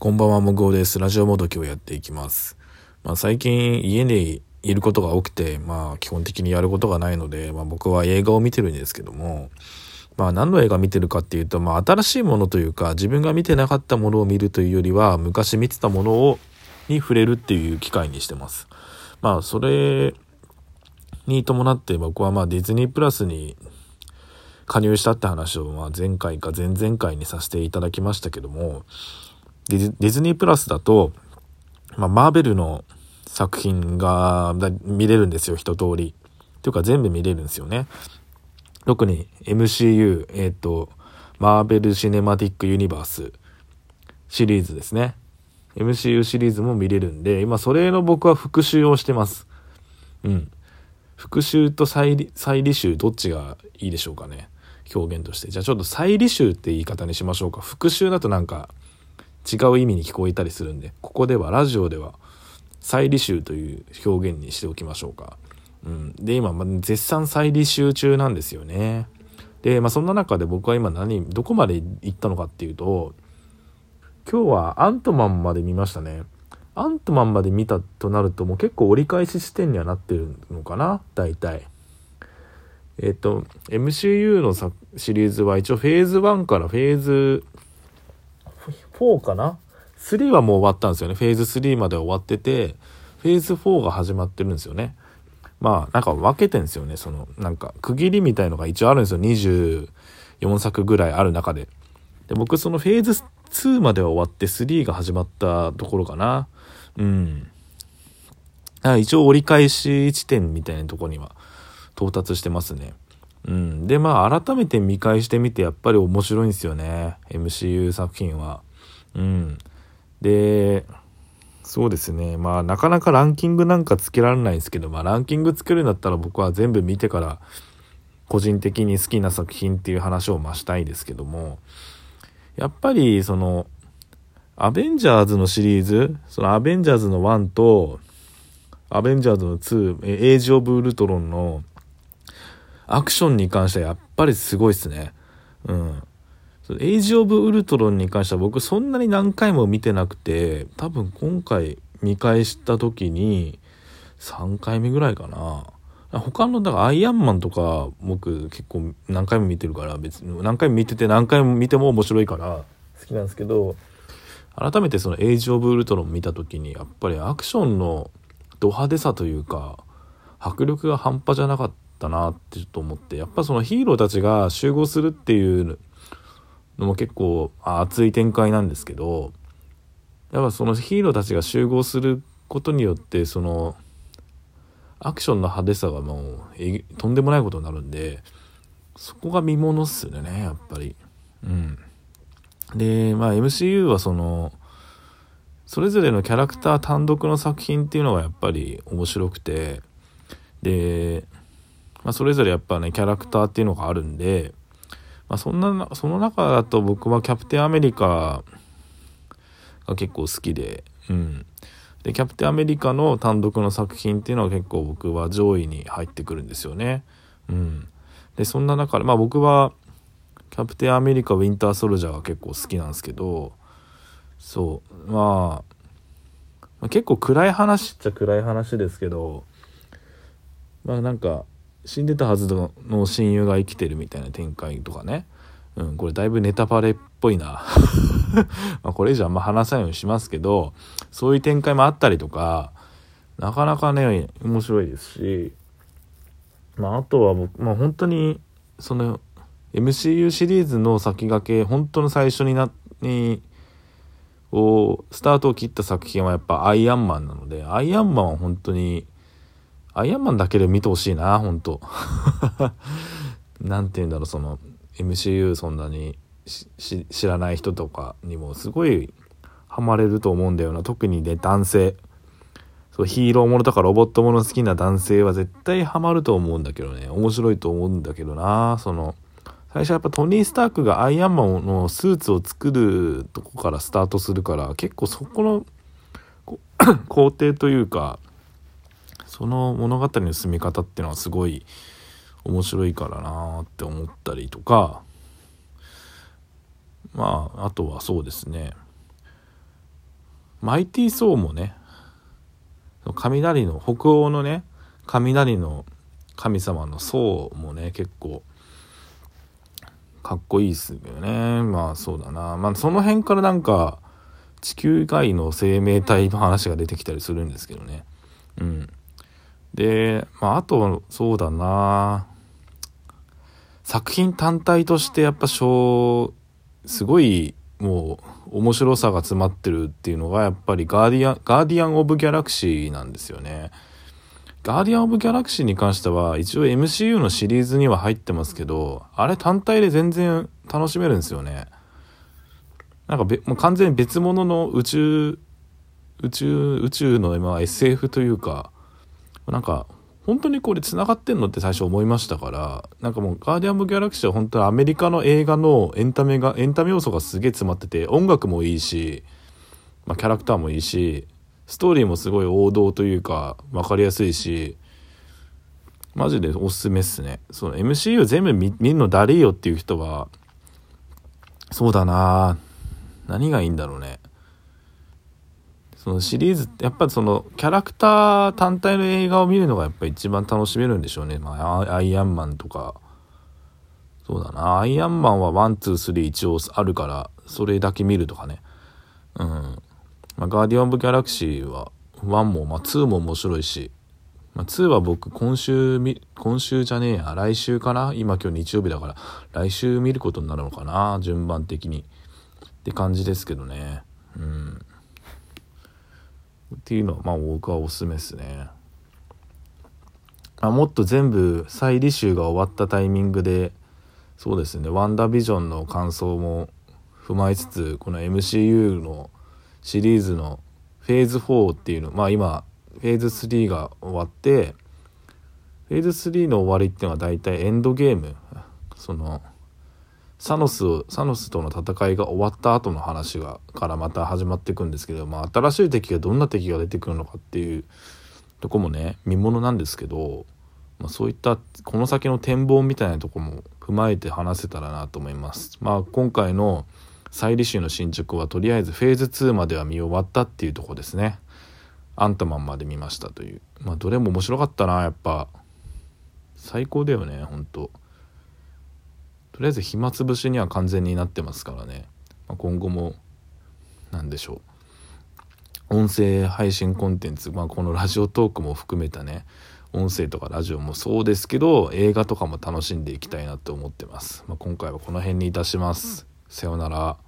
こんばんは、もぐおです。ラジオもどきをやっていきます。まあ、最近家にいることが多くて、まあ基本的にやることがないので、まあ僕は映画を見てるんですけども、まあ何の映画見てるかっていうと、まあ新しいものというか、自分が見てなかったものを見るというよりは、昔見てたものを、に触れるっていう機会にしてます。まあそれに伴って僕はまあディズニープラスに加入したって話をまあ前回か前々回にさせていただきましたけども、ディズニープラスだと、まあ、マーベルの作品が見れるんですよ、一通り。というか全部見れるんですよね。特に MCU、えっ、ー、と、マーベル・シネマティック・ユニバースシリーズですね。MCU シリーズも見れるんで、今それの僕は復習をしてます。うん。復習と再履修どっちがいいでしょうかね。表現として。じゃあちょっと再履修って言い方にしましょうか。復習だとなんか違う意味に聞こえたりするんで、ここでは、ラジオでは、再履修という表現にしておきましょうか。うん。で、今、ま絶賛再履修中なんですよね。で、まあ、そんな中で僕は今何、どこまで行ったのかっていうと、今日はアントマンまで見ましたね。アントマンまで見たとなるともう結構折り返し地点にはなってるのかな大体。えっ、と、MCU のシリーズは一応フェーズ1からフェーズ4かな ?3 はもう終わったんですよね。フェーズ3まで終わってて、フェーズ4が始まってるんですよね。まあ、なんか分けてんですよね。その、なんか、区切りみたいのが一応あるんですよ。24作ぐらいある中で。で、僕そのフェーズ2までは終わって3が始まったところかな。うん。一応折り返し地点みたいなとこには到達してますね。うん。で、まあ、改めて見返してみて、やっぱり面白いんですよね。MCU 作品は。うん。で、そうですね。まあ、なかなかランキングなんかつけられないんですけど、まあ、ランキングつけるんだったら僕は全部見てから、個人的に好きな作品っていう話をましたいですけども、やっぱり、その、アベンジャーズのシリーズ、そのアベンジャーズの1と、アベンジャーズの2、エイジ・オブ・ウルトロンのアクションに関してはやっぱりすごいっすね。うん。エイジ・オブ・ウルトロンに関しては僕そんなに何回も見てなくて、多分今回見返した時に3回目ぐらいかな。他の、だからアイアンマンとか僕結構何回も見てるから別に何回も見てて何回も見ても面白いから好きなんですけど、改めてそのエイジ・オブ・ウルトロン見た時にやっぱりアクションのド派手さというか迫力が半端じゃなかったなってちょっと思ってやっぱそのヒーローたちが集合するっていうのも結構熱い展開なんですけどやっぱそのヒーローたちが集合することによってそのアクションの派手さがもうとんでもないことになるんでそこが見ものっすよねやっぱり。うん。でまあ MCU はそのそれぞれのキャラクター単独の作品っていうのがやっぱり面白くてで、まあ、それぞれやっぱねキャラクターっていうのがあるんでまあ、そんなその中だと僕はキャプテンアメリカが結構好きで、うん、でキャプテンアメリカの単独の作品っていうのは結構僕は上位に入ってくるんですよね。うん、でそんな中でまあ僕はキャプテンアメリカウィンターソルジャーが結構好きなんですけどそう。まあ、まあ、結構暗い話っちゃ暗い話ですけどまあなんか死んでたはずの親友が生きてるみたいな展開とかね。うん、これだいぶネタバレっぽいな。まこれ以上あんま話さないようにしますけど、そういう展開もあったりとか、なかなかね、面白いですし、まああとは僕、まあ本当に、その、MCU シリーズの先駆け、本当の最初にな、に、を、スタートを切った作品はやっぱアイアンマンなので、アイアンマンは本当に、アイアンマンだけで見てほしいな、ほんと。なんて言うんだろう、その、MCU そんなに知らない人とかにもすごいハマれると思うんだよな。特にね、男性。そう、ヒーローものとかロボットもの好きな男性は絶対ハマると思うんだけどね。面白いと思うんだけどな。その、最初やっぱトニー・スタークがアイアンマンのスーツを作るとこからスタートするから、結構そこの工程 というか、その物語の進み方っていうのはすごい面白いからなって思ったりとか。まああとはそうですね。マイティー・ソーもね雷の北欧のね雷の神様のソーもね結構かっこいいっすよね。まあそうだな。まあその辺からなんか地球外の生命体の話が出てきたりするんですけどね。うん。でまああとそうだな作品単体としてやっぱ小すごいもう面白さが詰まってるっていうのがやっぱりガーディアン、ガーディアン・オブ・ギャラクシーなんですよね。ガーディアン・オブ・ギャラクシーに関しては一応 MCU のシリーズには入ってますけど、あれ単体で全然楽しめるんですよね。なんかべもう完全に別物の宇宙、宇宙、宇宙の今 SF というか、なんか本当にこれ繋がってんのって最初思いましたから、なんかもうガーディアン・オブ・ギャラクシーは本当にアメリカの映画のエンタメが、エンタメ要素がすげえ詰まってて、音楽もいいし、まあ、キャラクターもいいし、ストーリーもすごい王道というか、分かりやすいし、マジでおすすめっすね。その MCU 全部見るのだりよっていう人は、そうだな何がいいんだろうね。そのシリーズってやっぱそのキャラクター単体の映画を見るのがやっぱ一番楽しめるんでしょうね。まあ、アイアンマンとか。そうだな。アイアンマンは one、two、three 一応あるから、それだけ見るとかね。うん。まあ、ガーディアン・オブ・ギャラクシーは、1も、まあ、2も面白いし、まあ、2は僕、今週み、今週じゃねえや、来週かな？今今日日曜日だから、来週見ることになるのかな？順番的に。って感じですけどね。うん。っていうのはまあ僕はおすすめですね。あもっと全部再履修が終わったタイミングでそうですね「ワンダービジョン」の感想も踏まえつつこの MCU のシリーズのフェーズ4っていうのまあ今フェーズ3が終わってフェーズ3の終わりっていうのは大体エンドゲームそのサノスサノスとの戦いが終わった後の話がからまた始まっていくんですけど、まあ、新しい敵がどんな敵が出てくるのかっていうとこもね見ものなんですけど、まあ、そういったこの先の展望みたいなとこも踏まえて話せたらなと思います。まあ、今回の再履修の進捗はとりあえずフェーズ2までは見終わったっていうとこですね。アントマンまで見ましたという。まあどれも面白かったな、やっぱ。最高だよね、ほんと。とりあえず暇つぶしには完全になってますからね、まあ、今後も何でしょう。音声配信コンテンツ、まあ、このラジオトークも含めたね音声とかラジオもそうですけど映画とかも楽しんでいきたいなって思ってます、まあ、今回はこの辺にいたします。さようなら。